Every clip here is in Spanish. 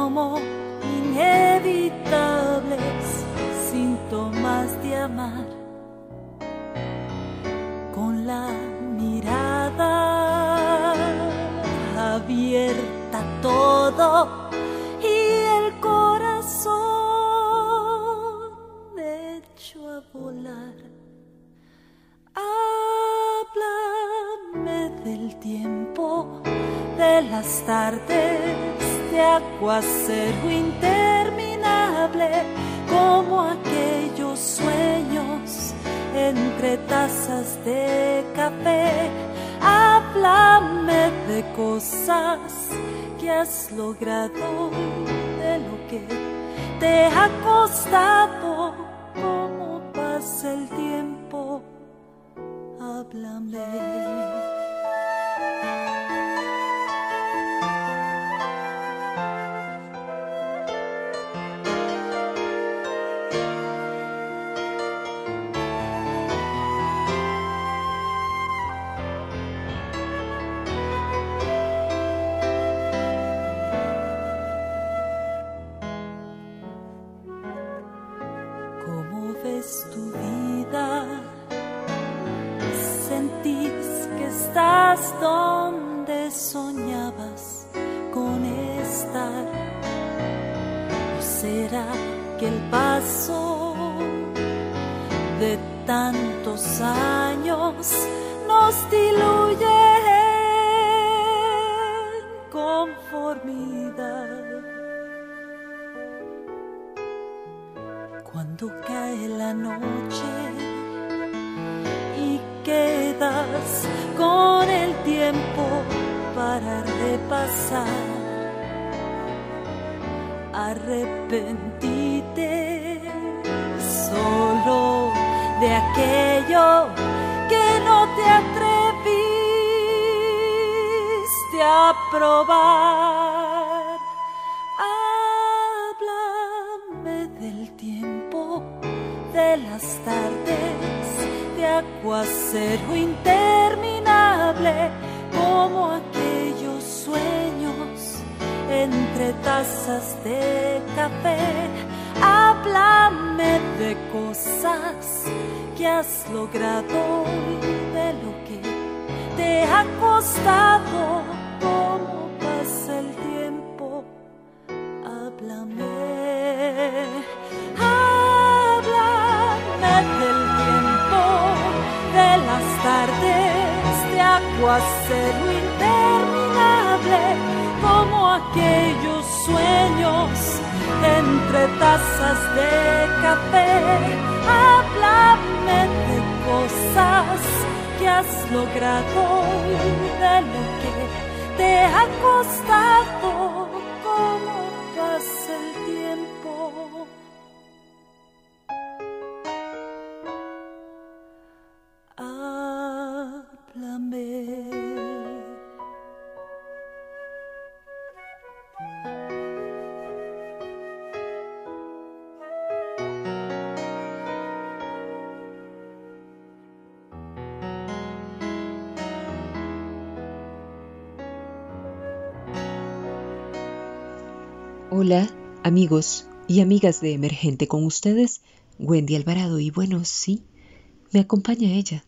como inevitables síntomas de amar. Con la mirada abierta todo y el corazón hecho a volar. Háblame del tiempo, de las tardes de aguacero interminable, como aquellos sueños entre tazas de café. Háblame de cosas que has logrado, de lo que te ha costado, cómo pasa el tiempo. Háblame. donde soñabas con estar. ¿O será que el paso de tantos años nos diluye en conformidad? Cuando cae la noche pasar. Arrepentite solo de aquello que no te atreviste a probar. Háblame del tiempo de las tardes de aguacero interminable como aquellos sueños entre tazas de café. Háblame de cosas que has logrado y de lo que te ha costado. Cómo pasa el tiempo, háblame. Háblame del tiempo, de las tardes de aguacero interminable como aquellos sueños entre tazas de café. Háblame de cosas que has logrado, de lo que te ha costado Hola, amigos y amigas de Emergente con ustedes, Wendy Alvarado. Y bueno, sí, me acompaña ella.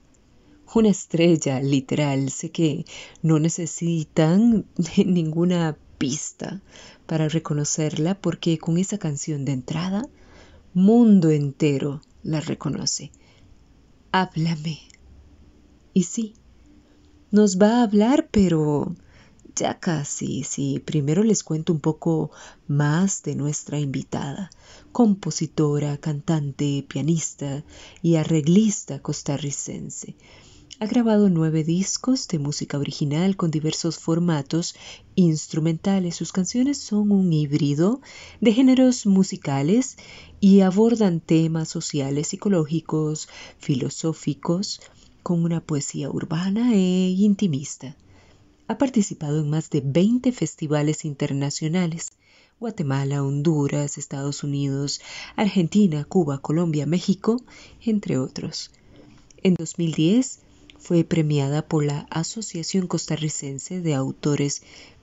Una estrella, literal. Sé que no necesitan ninguna pista para reconocerla porque con esa canción de entrada, mundo entero la reconoce. Háblame. Y sí, nos va a hablar, pero ya casi, sí. Primero les cuento un poco más de nuestra invitada, compositora, cantante, pianista y arreglista costarricense. Ha grabado nueve discos de música original con diversos formatos instrumentales. Sus canciones son un híbrido de géneros musicales y abordan temas sociales, psicológicos, filosóficos, con una poesía urbana e intimista. Ha participado en más de 20 festivales internacionales. Guatemala, Honduras, Estados Unidos, Argentina, Cuba, Colombia, México, entre otros. En 2010 fue premiada por la Asociación Costarricense de Autores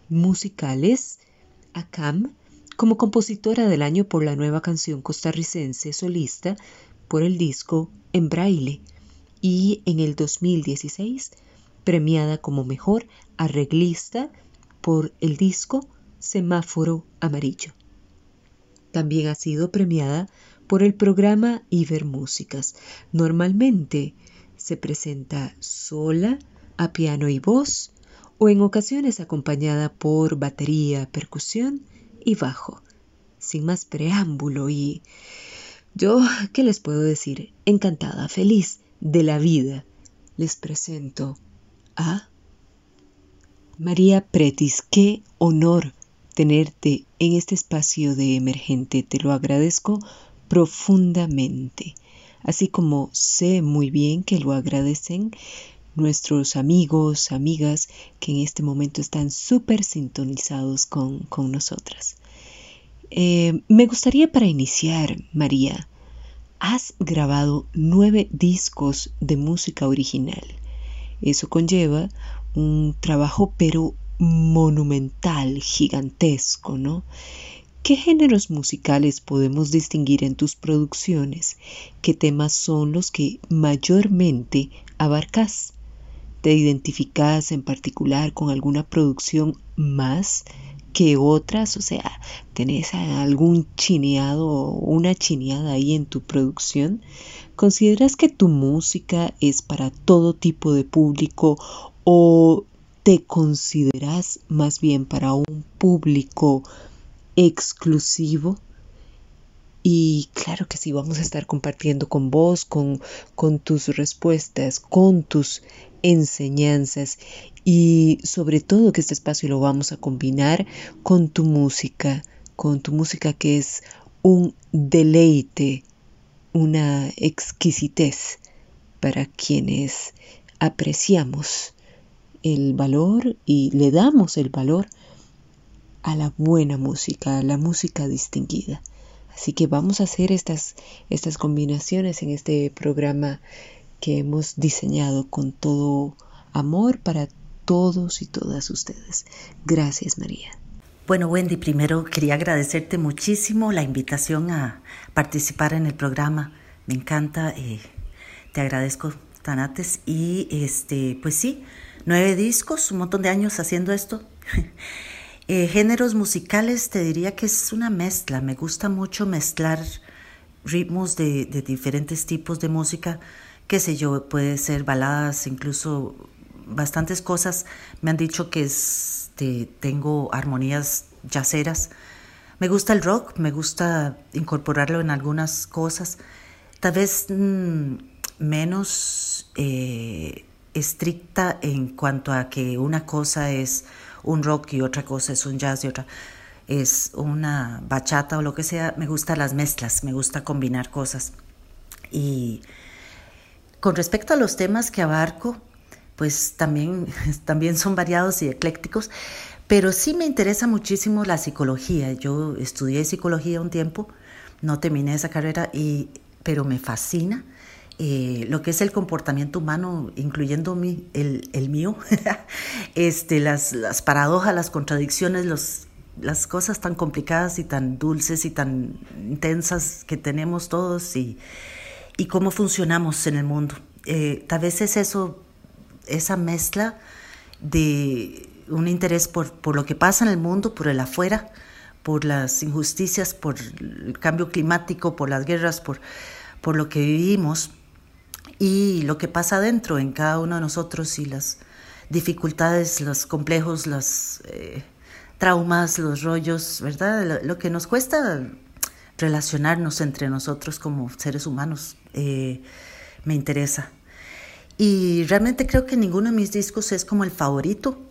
Musicales, ACAM, como compositora del año por la nueva canción costarricense solista por el disco En Braille y en el 2016 premiada como mejor arreglista por el disco Semáforo Amarillo. También ha sido premiada por el programa Ibermúsicas. Normalmente se presenta sola, a piano y voz, o en ocasiones acompañada por batería, percusión y bajo. Sin más preámbulo y... Yo, ¿qué les puedo decir? Encantada, feliz de la vida, les presento a María Pretis. Qué honor tenerte en este espacio de emergente. Te lo agradezco profundamente así como sé muy bien que lo agradecen nuestros amigos, amigas que en este momento están súper sintonizados con, nosotras. Eh, me gustaría para iniciar, María, has grabado nueve discos de música original. Eso conlleva un trabajo pero monumental, gigantesco, ¿no? ¿Qué géneros musicales podemos distinguir en tus producciones? ¿Qué temas son los que mayormente abarcas? ¿Te identificas en particular con alguna producción más que otras? O sea, ¿tenés algún chineado o una chineada ahí en tu producción? ¿Consideras que tu música es para todo tipo de público o te consideras más bien para un público exclusivo. Y claro que sí, vamos a estar compartiendo con vos, con, con tus respuestas, con tus enseñanzas y sobre todo que este espacio lo vamos a combinar con tu música, con tu música que es un deleite, una exquisitez para quienes apreciamos el valor y le damos el valor a la buena música, a la música distinguida. Así que vamos a hacer estas, estas combinaciones en este programa que hemos diseñado con todo amor para todos y todas ustedes. Gracias María. Bueno, Wendy, primero quería agradecerte muchísimo la invitación a participar en el programa. Me encanta, eh, te agradezco tanates y este, pues sí, nueve discos, un montón de años haciendo esto. Eh, géneros musicales te diría que es una mezcla. Me gusta mucho mezclar ritmos de, diferentes tipos de música. Qué sé yo, puede ser baladas, incluso bastantes cosas. Me han dicho que tengo armonías yaceras. Me gusta el rock, me gusta incorporarlo en algunas cosas. Tal vez mm, menos eh, estricta en cuanto a que una cosa es un rock y otra cosa es un jazz y otra es una bachata o lo que sea, me gustan las mezclas, me gusta combinar cosas. Y con respecto a los temas que abarco, pues también, también son variados y eclécticos, pero sí me interesa muchísimo la psicología. Yo estudié psicología un tiempo, no terminé esa carrera, y, pero me fascina eh, lo que es el comportamiento humano, incluyendo mi, el, el mío, este, las, las paradojas, las contradicciones, los, las cosas tan complicadas y tan dulces y tan intensas que tenemos todos y, y cómo funcionamos en el mundo. eh, tal vez es eso, esa mezcla de un interés por, por lo que pasa en el mundo, por el afuera, por las injusticias, por el cambio climático, por las guerras, por, por lo que vivimos y lo que pasa adentro en cada uno de nosotros y las dificultades, los complejos, los eh, traumas, los rollos, ¿verdad? Lo, que nos cuesta relacionarnos entre nosotros como seres humanos eh, me interesa. Y realmente creo que ninguno de mis discos es como el favorito,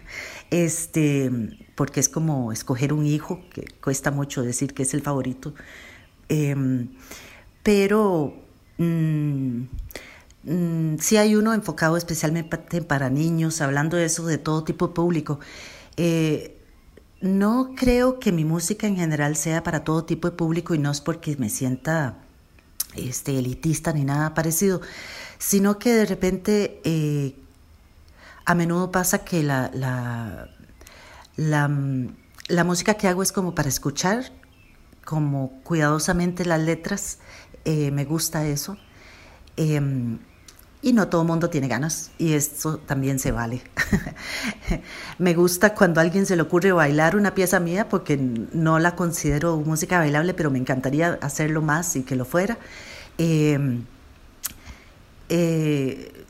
este, porque es como escoger un hijo, que cuesta mucho decir que es el favorito. Em, pero mm, mm, sí hay uno enfocado especialmente para niños, hablando de eso de todo tipo de público. Eh, no creo que mi música en general sea para todo tipo de público y no es porque me sienta este, elitista ni nada parecido, sino que de repente eh, a menudo pasa que la, la, la, música que hago es como para escuchar, como cuidadosamente las letras, eh, me gusta eso. Em, y no todo mundo tiene ganas y eso también se vale. me gusta cuando a alguien se le ocurre bailar una pieza mía porque no la considero música bailable, pero me encantaría hacerlo más y que lo fuera. Em, eh,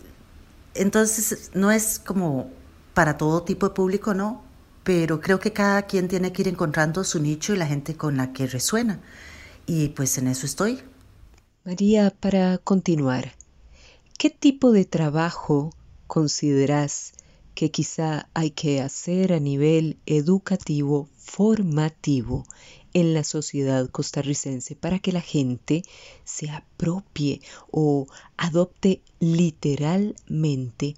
entonces, no es como para todo tipo de público, no, pero creo que cada quien tiene que ir encontrando su nicho y la gente con la que resuena. Y pues en eso estoy. María, para continuar, ¿qué tipo de trabajo consideras que quizá hay que hacer a nivel educativo, formativo, en la sociedad costarricense para que la gente se apropie o adopte literalmente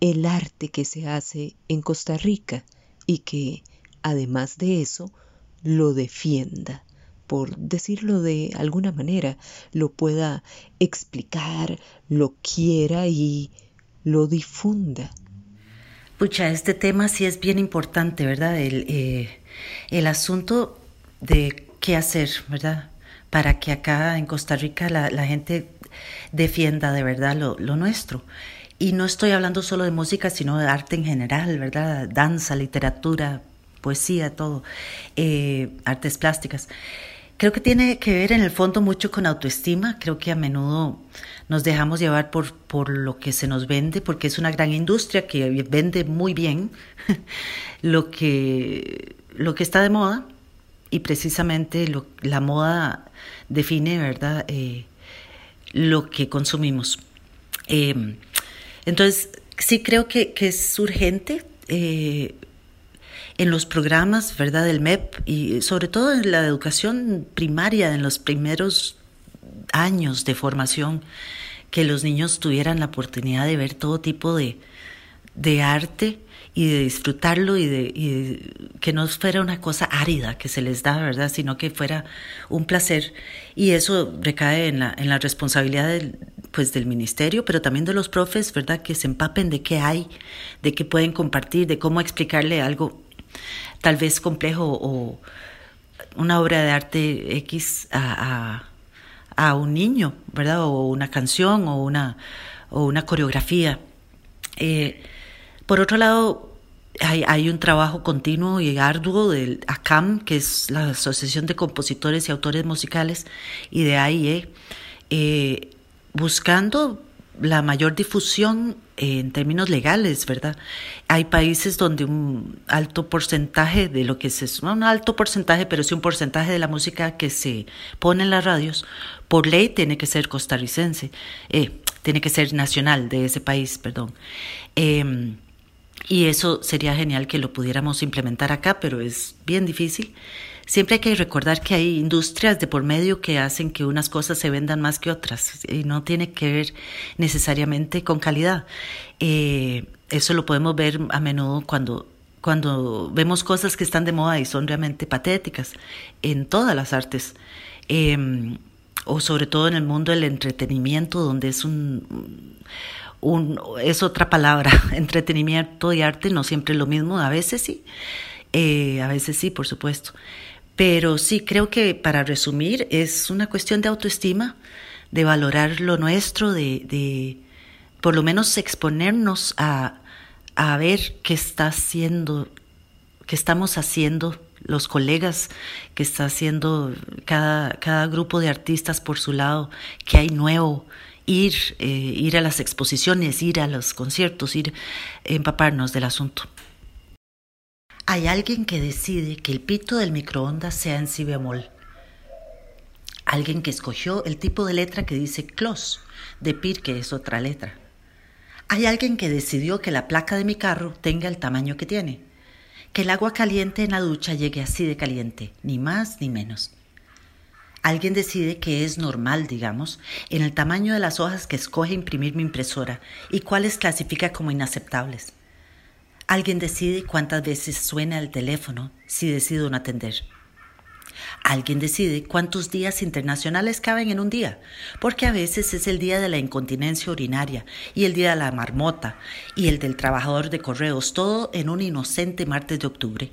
el arte que se hace en Costa Rica y que, además de eso, lo defienda, por decirlo de alguna manera, lo pueda explicar, lo quiera y lo difunda. Pucha, este tema sí es bien importante, ¿verdad? El, eh, el asunto de qué hacer, ¿verdad? Para que acá en Costa Rica la, gente defienda de verdad lo, nuestro. Y no estoy hablando solo de música, sino de arte en general, ¿verdad? Danza, literatura, poesía, todo, eh, artes plásticas. Creo que tiene que ver en el fondo mucho con autoestima. Creo que a menudo nos dejamos llevar por, por lo que se nos vende, porque es una gran industria que vende muy bien lo que, lo que está de moda y precisamente la moda define, ¿verdad?, eh, lo que consumimos. Em, entonces, sí creo que, es urgente eh, en los programas, ¿verdad?, del MEP y sobre todo en la educación primaria, en los primeros años de formación, que los niños tuvieran la oportunidad de ver todo tipo de, de arte y de disfrutarlo y de, que no fuera una cosa árida que se les da, ¿verdad? Sino que fuera un placer. Y eso recae en la, en la responsabilidad del, pues, del ministerio, pero también de los profes, ¿verdad? Que se empapen de qué hay, de qué pueden compartir, de cómo explicarle algo tal vez complejo o una obra de arte X a, a, un niño, ¿verdad? O una canción o una, o una coreografía. Eh, por otro lado, hay, un trabajo continuo y arduo del ACAM, que es la Asociación de Compositores y Autores Musicales, y de AIE, eh, buscando la mayor difusión en términos legales, ¿verdad? Hay países donde un alto porcentaje de lo que se no un alto porcentaje, pero sí un porcentaje de la música que se pone en las radios, por ley tiene que ser costarricense, eh, tiene que ser nacional de ese país, perdón. Em, y eso sería genial que lo pudiéramos implementar acá, pero es bien difícil. Siempre hay que recordar que hay industrias de por medio que hacen que unas cosas se vendan más que otras y no tiene que ver necesariamente con calidad. Eh, eso lo podemos ver a menudo cuando, cuando vemos cosas que están de moda y son realmente patéticas en todas las artes. Em, o sobre todo en el mundo del entretenimiento, donde es un es otra palabra, entretenimiento y arte no siempre es lo mismo, a veces sí, eh, a veces sí, por supuesto. Pero sí, creo que para resumir es una cuestión de autoestima, de valorar lo nuestro, de, por lo menos exponernos a, a ver qué está haciendo, qué estamos haciendo los colegas que está haciendo cada, cada grupo de artistas por su lado, qué hay nuevo, ir, eh, ir a las exposiciones, ir a los conciertos, ir empaparnos del asunto. Hay alguien que decide que el pito del microondas sea en si bemol. Alguien que escogió el tipo de letra que dice close, de pir que es otra letra. Hay alguien que decidió que la placa de mi carro tenga el tamaño que tiene, que el agua caliente en la ducha llegue así de caliente, ni más ni menos. Alguien decide que es normal, digamos, en el tamaño de las hojas que escoge imprimir mi impresora y cuáles clasifica como inaceptables. Alguien decide cuántas veces suena el teléfono si decido no atender. Alguien decide cuántos días internacionales caben en un día, porque a veces es el día de la incontinencia urinaria y el día de la marmota y el del trabajador de correos, todo en un inocente martes de octubre.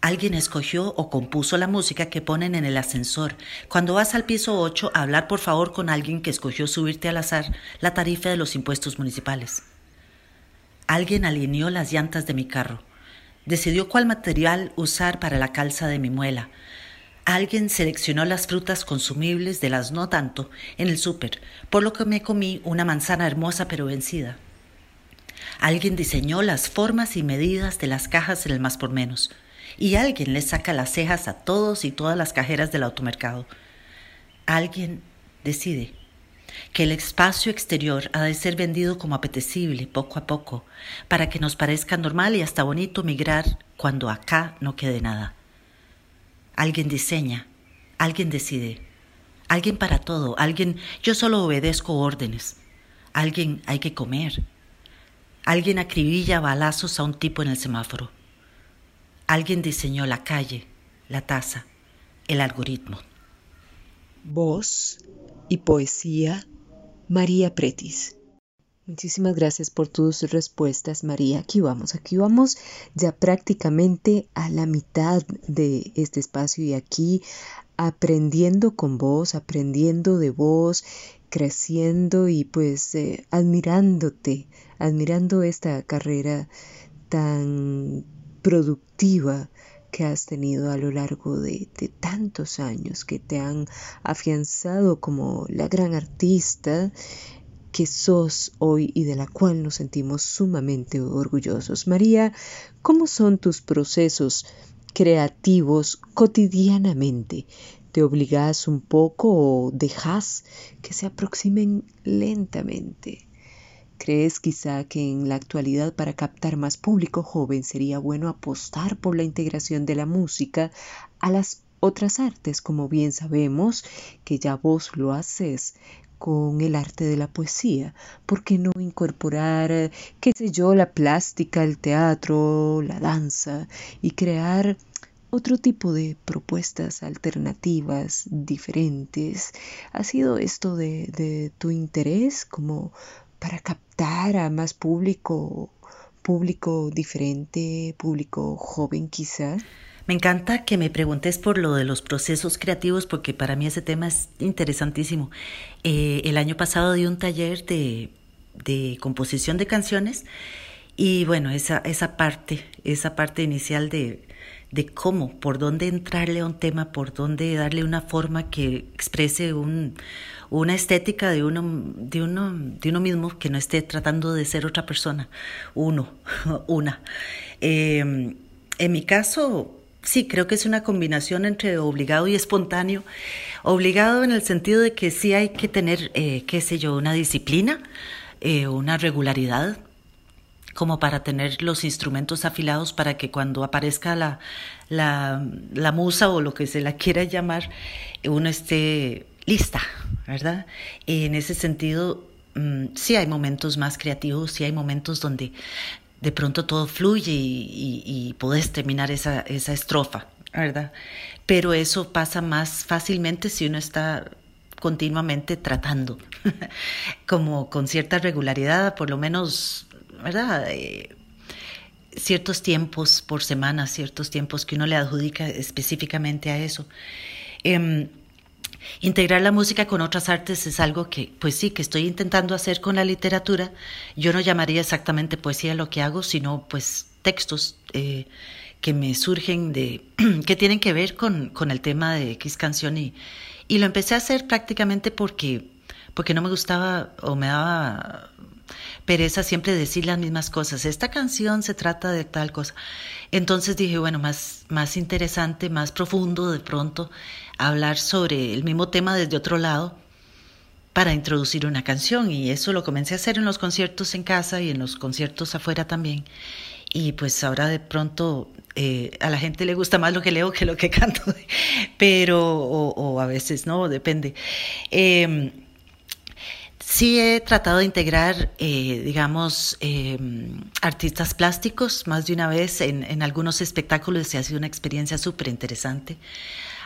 Alguien escogió o compuso la música que ponen en el ascensor. Cuando vas al piso 8, hablar por favor con alguien que escogió subirte al azar la tarifa de los impuestos municipales. Alguien alineó las llantas de mi carro. Decidió cuál material usar para la calza de mi muela. Alguien seleccionó las frutas consumibles de las no tanto en el súper, por lo que me comí una manzana hermosa pero vencida. Alguien diseñó las formas y medidas de las cajas en el más por menos. Y alguien le saca las cejas a todos y todas las cajeras del automercado. Alguien decide que el espacio exterior ha de ser vendido como apetecible poco a poco, para que nos parezca normal y hasta bonito migrar cuando acá no quede nada. Alguien diseña, alguien decide, alguien para todo, alguien yo solo obedezco órdenes, alguien hay que comer, alguien acribilla balazos a un tipo en el semáforo, alguien diseñó la calle, la taza, el algoritmo. Voz y poesía, María Pretis. Muchísimas gracias por tus respuestas, María. Aquí vamos, aquí vamos ya prácticamente a la mitad de este espacio y aquí aprendiendo con vos, aprendiendo de vos, creciendo y pues eh, admirándote, admirando esta carrera tan productiva que has tenido a lo largo de, tantos años que te han afianzado como la gran artista que sos hoy y de la cual nos sentimos sumamente orgullosos. María, ¿cómo son tus procesos creativos cotidianamente? ¿Te obligas un poco o dejas que se aproximen lentamente? ¿Crees quizá que en la actualidad para captar más público joven sería bueno apostar por la integración de la música a las otras artes, como bien sabemos que ya vos lo haces con el arte de la poesía? ¿Por qué no incorporar, qué sé yo, la plástica, el teatro, la danza y crear otro tipo de propuestas alternativas, diferentes? ¿Ha sido esto de, de tu interés como para captar a más público, público diferente, público joven quizás. Me encanta que me preguntes por lo de los procesos creativos porque para mí ese tema es interesantísimo. Eh, el año pasado di un taller de, de composición de canciones y bueno, esa, esa parte, esa parte inicial de, de cómo, por dónde entrarle a un tema, por dónde darle una forma que exprese un, una estética de uno, de, uno, de uno mismo que no esté tratando de ser otra persona, uno, una. Em, en mi caso, sí, creo que es una combinación entre obligado y espontáneo. Obligado en el sentido de que sí hay que tener, eh, qué sé yo, una disciplina, eh, una regularidad, como para tener los instrumentos afilados para que cuando aparezca la, la, musa o lo que se la quiera llamar, uno esté lista, ¿verdad? En ese sentido, mm, sí hay momentos más creativos, sí hay momentos donde de pronto todo fluye y, y, puedes terminar esa, esa estrofa, ¿verdad? Pero eso pasa más fácilmente si uno está continuamente tratando, como con cierta regularidad, por lo menos, ¿verdad? Eh, ciertos tiempos por semana, ciertos tiempos que uno le adjudica específicamente a eso. Em, Integrar la música con otras artes es algo que, pues sí, que estoy intentando hacer con la literatura. Yo no llamaría exactamente poesía lo que hago, sino pues textos eh, que me surgen de, que tienen que ver con, con el tema de X canción y, y lo empecé a hacer prácticamente porque, porque no me gustaba o me daba pereza siempre decir las mismas cosas. Esta canción se trata de tal cosa. Entonces dije, bueno, más, más interesante, más profundo de pronto hablar sobre el mismo tema desde otro lado para introducir una canción y eso lo comencé a hacer en los conciertos en casa y en los conciertos afuera también. Y pues ahora de pronto eh, a la gente le gusta más lo que leo que lo que canto, pero o, a veces no, depende. Em, Sí he tratado de integrar, eh, digamos, em, artistas plásticos más de una vez en, en algunos espectáculos y ha sido una experiencia súper interesante.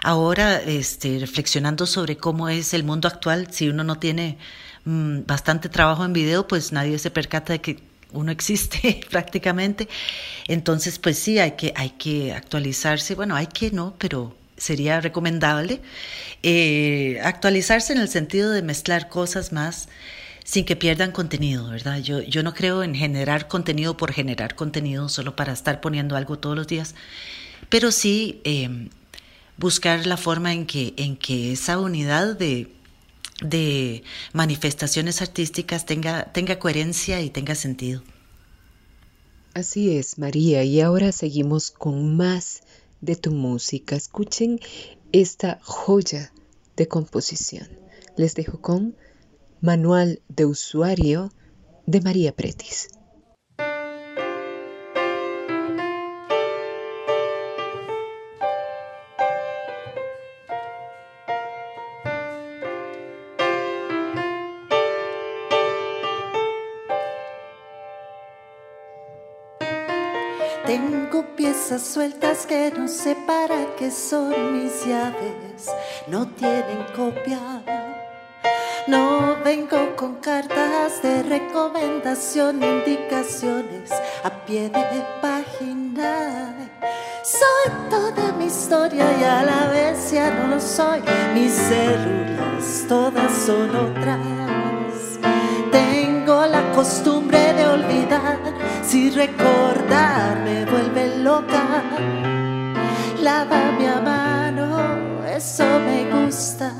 Ahora, este, reflexionando sobre cómo es el mundo actual, si uno no tiene mm, bastante trabajo en video, pues nadie se percata de que uno existe prácticamente. Entonces, pues sí, hay que, hay que actualizarse. Bueno, hay que no, pero sería recomendable eh, actualizarse en el sentido de mezclar cosas más sin que pierdan contenido, ¿verdad? Yo, yo no creo en generar contenido por generar contenido solo para estar poniendo algo todos los días, pero sí eh, buscar la forma en que, en que esa unidad de, de manifestaciones artísticas tenga, tenga coherencia y tenga sentido. Así es, María, y ahora seguimos con más de tu música. Escuchen esta joya de composición. Les dejo con Manual de Usuario de María Pretis. Piezas sueltas que no sé para qué son mis llaves, no tienen copia. No vengo con cartas de recomendación, indicaciones a pie de página. Soy toda mi historia y a la vez ya no lo soy. Mis células todas son otras. Tengo la costumbre si recordar me vuelve loca. Lávame a mano, eso me gusta.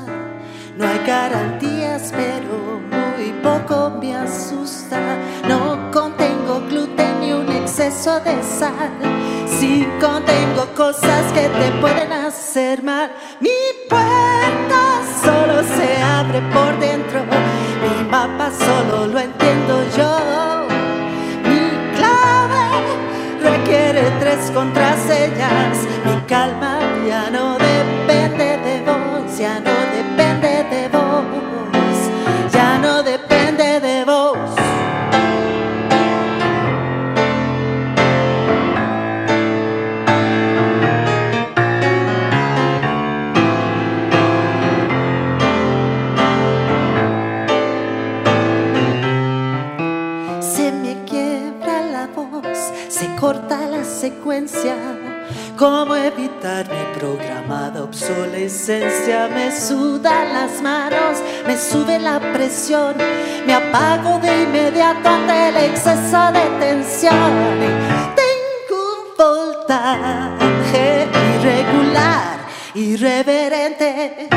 No hay garantías, pero muy poco me asusta. No contengo gluten ni un exceso de sal. Si contengo cosas que te pueden hacer mal. Mi puerta solo se abre por dentro. Mi mapa solo lo entiendo contraseñas. Mi calma obsolescencia? Me sudan las manos, me sube la presión, me apago de inmediato ante el exceso de tensión. Tengo un voltaje irregular, irreverente.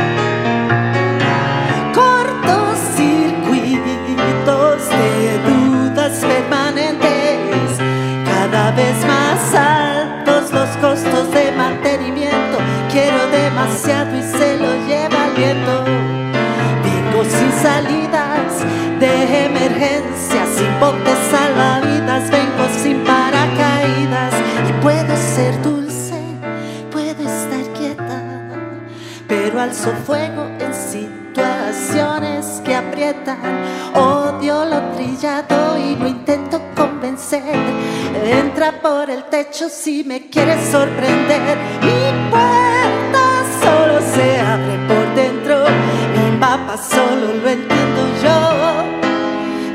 Cortos circuitos de dudas permanentes, cada vez más altos los costos de mantenimiento. Quiero demasiado y se lo lleva el viento. Sin salidas de emergencia, sin botes salvavidas. Vengo sin paracaídas y puedo ser dulce, puedo estar quieta, pero alzo fuego en situaciones que aprietan. Odio lo trillado y lo intento convencer Entra por el techo si me quieres sorprender. Mi se abre por dentro. Mi mapa solo lo entiendo yo.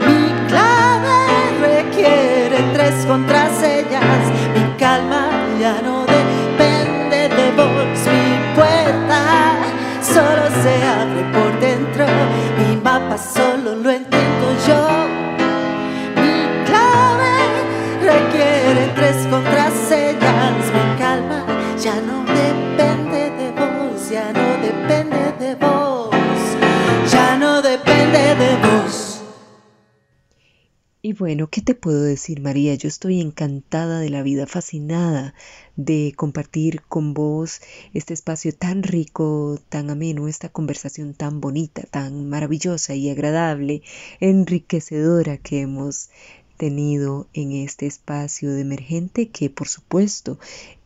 Mi clave requiere tres contraseñas. Mi calma ya no depende de vos. Mi puerta solo se abre por dentro. Mi mapa solo lo entiendo Y bueno, ¿qué te puedo decir, María? Yo estoy encantada de la vida, fascinada de compartir con vos este espacio tan rico, tan ameno, esta conversación tan bonita, tan maravillosa y agradable, enriquecedora que hemos tenido en este espacio de emergente que por supuesto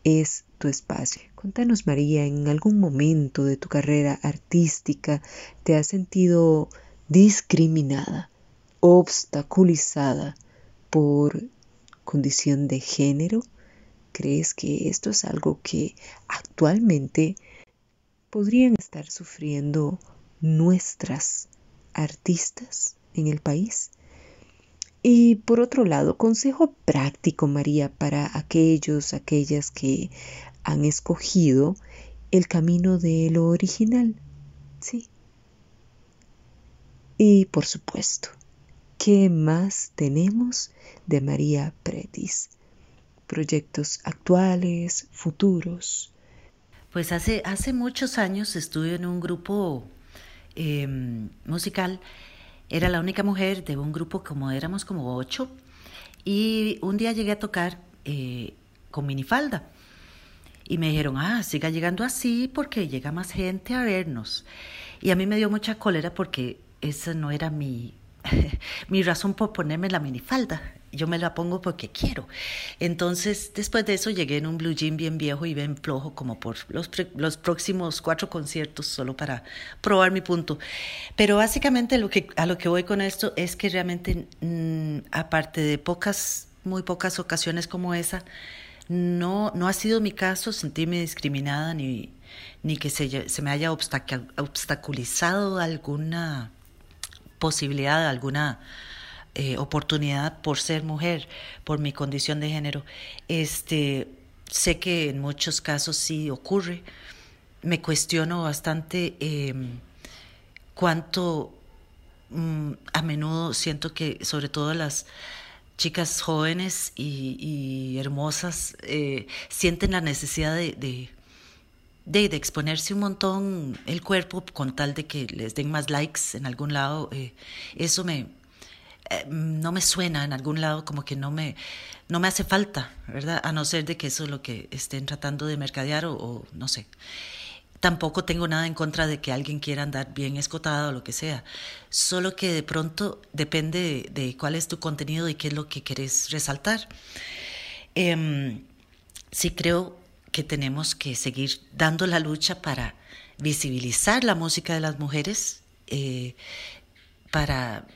es tu espacio. Contanos María, ¿en algún momento de tu carrera artística te has sentido discriminada? Obstaculizada por condición de género? ¿Crees que esto es algo que actualmente podrían estar sufriendo nuestras artistas en el país? Y por otro lado, consejo práctico, María, para aquellos, aquellas que han escogido el camino de lo original. Sí. Y por supuesto, ¿Qué más tenemos de María Pretis? Proyectos actuales, futuros. Pues hace, hace muchos años estuve en un grupo em, musical. Era la única mujer de un grupo como éramos como ocho. Y un día llegué a tocar eh, con minifalda. Y me dijeron, ah, siga llegando así porque llega más gente a vernos. Y a mí me dio mucha cólera porque esa no era mi, mi razón por ponerme la minifalda. Yo me la pongo porque quiero. Entonces, después de eso llegué en un blue jean bien viejo y bien flojo, como por los, los próximos cuatro conciertos, solo para probar mi punto. Pero básicamente lo que, a lo que voy con esto es que realmente, mm, aparte de pocas, muy pocas ocasiones como esa, no, no ha sido mi caso sentirme discriminada ni, ni que se, se me haya obstaculizado alguna posibilidad, alguna eh, oportunidad por ser mujer, por mi condición de género. Este, sé que en muchos casos sí ocurre. Me cuestiono bastante em, cuánto mm, a menudo siento que sobre todo las chicas jóvenes y, hermosas eh, sienten la necesidad de, exponerse un montón el cuerpo con tal de que les den más likes en algún lado, eh, eso me eh, no me suena en algún lado como que no me no me hace falta, ¿verdad? A no ser de que eso es lo que estén tratando de mercadear o, no sé. Tampoco tengo nada en contra de que alguien quiera andar bien escotado o lo que sea. Solo que de pronto depende de, cuál es tu contenido y qué es lo que querés resaltar. Eh, sí creo que tenemos que seguir dando la lucha para visibilizar la música de las mujeres, eh, para,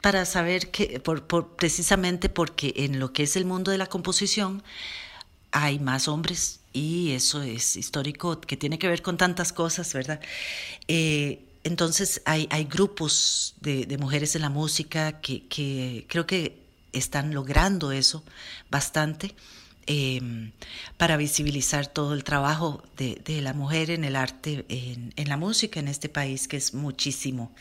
para saber que, por, precisamente porque en lo que es el mundo de la composición hay más hombres y eso es histórico, que tiene que ver con tantas cosas, ¿verdad? Eh, entonces hay, hay grupos de, mujeres en la música que creo que están logrando eso bastante. Em, para visibilizar todo el trabajo de, la mujer en el arte, en, la música en este país, que es muchísimo.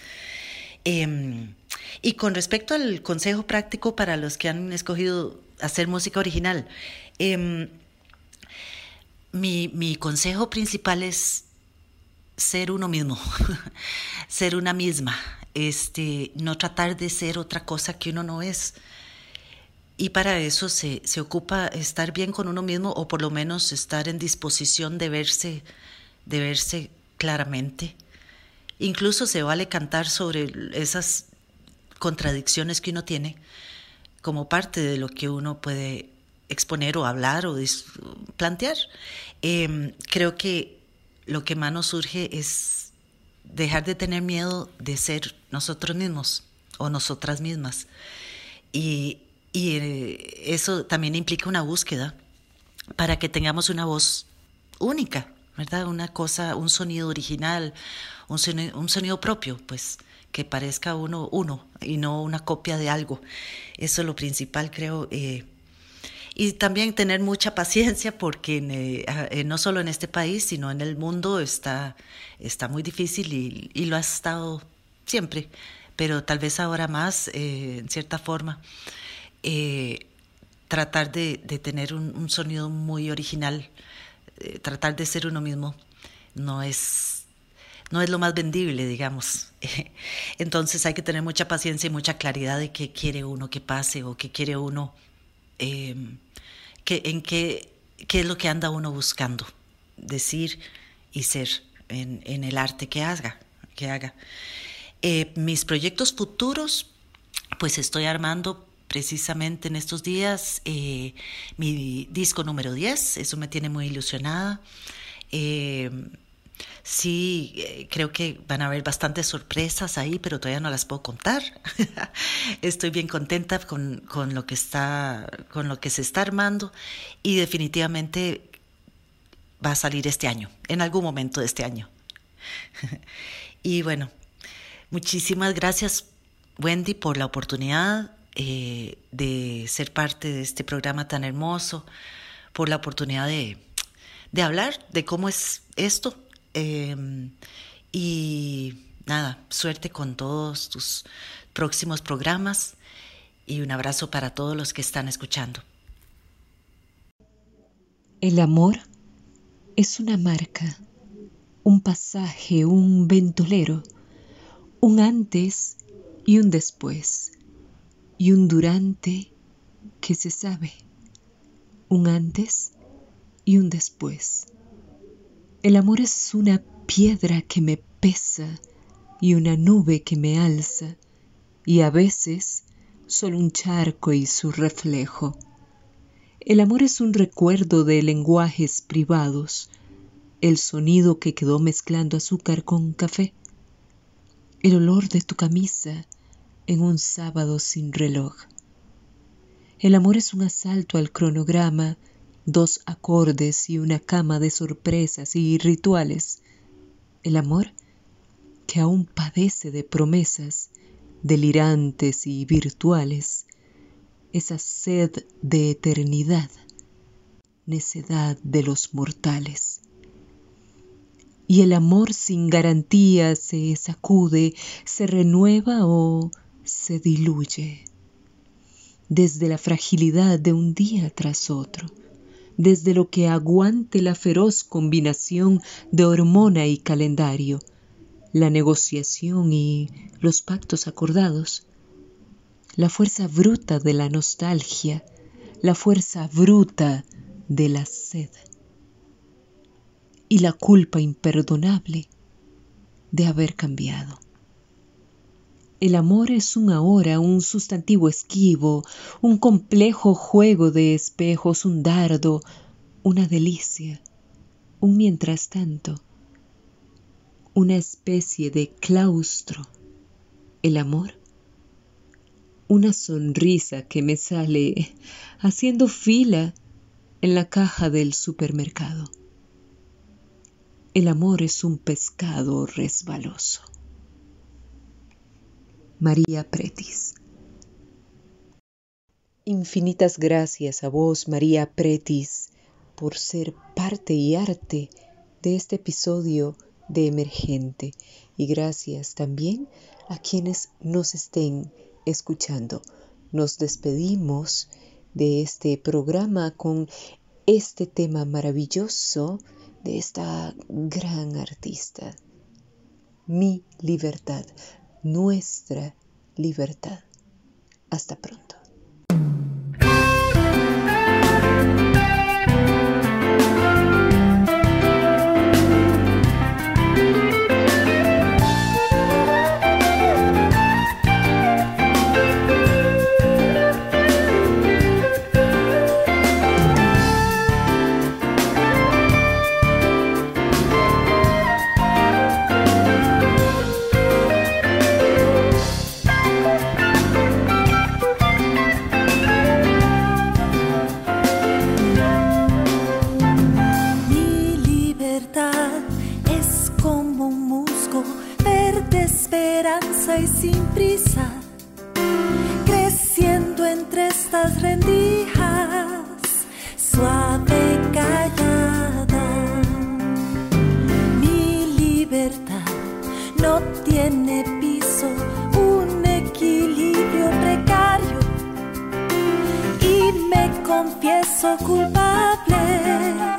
Em, y con respecto al consejo práctico para los que han escogido hacer música original, em, mi, mi consejo principal es ser uno mismo, ser una misma, este, no tratar de ser otra cosa que uno no es. Y para eso se, se, ocupa estar bien con uno mismo o por lo menos estar en disposición de verse, de verse claramente. Incluso se vale cantar sobre esas contradicciones que uno tiene como parte de lo que uno puede exponer o hablar o plantear. Em, creo que lo que más nos surge es dejar de tener miedo de ser nosotros mismos o nosotras mismas. Y y eh, eso también implica una búsqueda para que tengamos una voz única, ¿verdad? Una cosa, un sonido original, un sonido, propio, pues que parezca uno uno y no una copia de algo. Eso es lo principal, creo. Eh, y también tener mucha paciencia porque eh, no solo en este país, sino en el mundo está, está muy difícil y, lo ha estado siempre pero tal vez ahora más, eh, en cierta forma, eh, tratar de, tener un, sonido muy original, eh, tratar de ser uno mismo, no es, no es lo más vendible, digamos. Entonces hay que tener mucha paciencia y mucha claridad de qué quiere uno que pase o qué quiere uno, que, en qué, qué es lo que anda uno buscando decir y ser en, en el arte que haga. Que haga. Eh, mis proyectos futuros, pues estoy armando precisamente en estos días eh, mi disco número 10, eso me tiene muy ilusionada. Eh, sí, creo que van a haber bastantes sorpresas ahí, pero todavía no las puedo contar. Estoy bien contenta con, con, lo que está, con lo que se está armando y definitivamente va a salir este año, en algún momento de este año. y bueno, muchísimas gracias Wendy por la oportunidad eh, de ser parte de este programa tan hermoso, por la oportunidad de, hablar de cómo es esto. Em, y nada, suerte con todos tus próximos programas y un abrazo para todos los que están escuchando. El amor es una marca, un pasaje, un ventolero, un antes y un después, y un durante que se sabe, un antes y un después. El amor es una piedra que me pesa y una nube que me alza, y a veces solo un charco y su reflejo el amor es un recuerdo de lenguajes privados, el sonido que quedó mezclando azúcar con café, el olor de tu camisa en un sábado sin reloj. El amor es un asalto al cronograma, dos acordes y una cama de sorpresas y rituales. El amor que aún padece de promesas delirantes y virtuales esa sed de eternidad, necedad de los mortales. Y el amor sin garantía se sacude, se renueva o se diluye. Desde la fragilidad de un día tras otro, desde lo que aguante la feroz combinación de hormona y calendario, la negociación y los pactos acordados, la fuerza bruta de la nostalgia, la fuerza bruta de la sed y la culpa imperdonable de haber cambiado. El amor es un ahora, un sustantivo esquivo, un complejo juego de espejos, un dardo, una delicia, un mientras tanto, una especie de claustro. El amor una sonrisa que me sale haciendo fila en la caja del supermercado. El amor es un pescado resbaloso. María Pretis. Infinitas gracias a vos, María Pretis, por ser parte y arte de este episodio de Emergente. Y gracias también a quienes nos estén escuchando. Nos despedimos de este programa con este tema maravilloso de esta gran artista. Mi libertad, nuestra libertad. Hasta pronto. confieso culpable.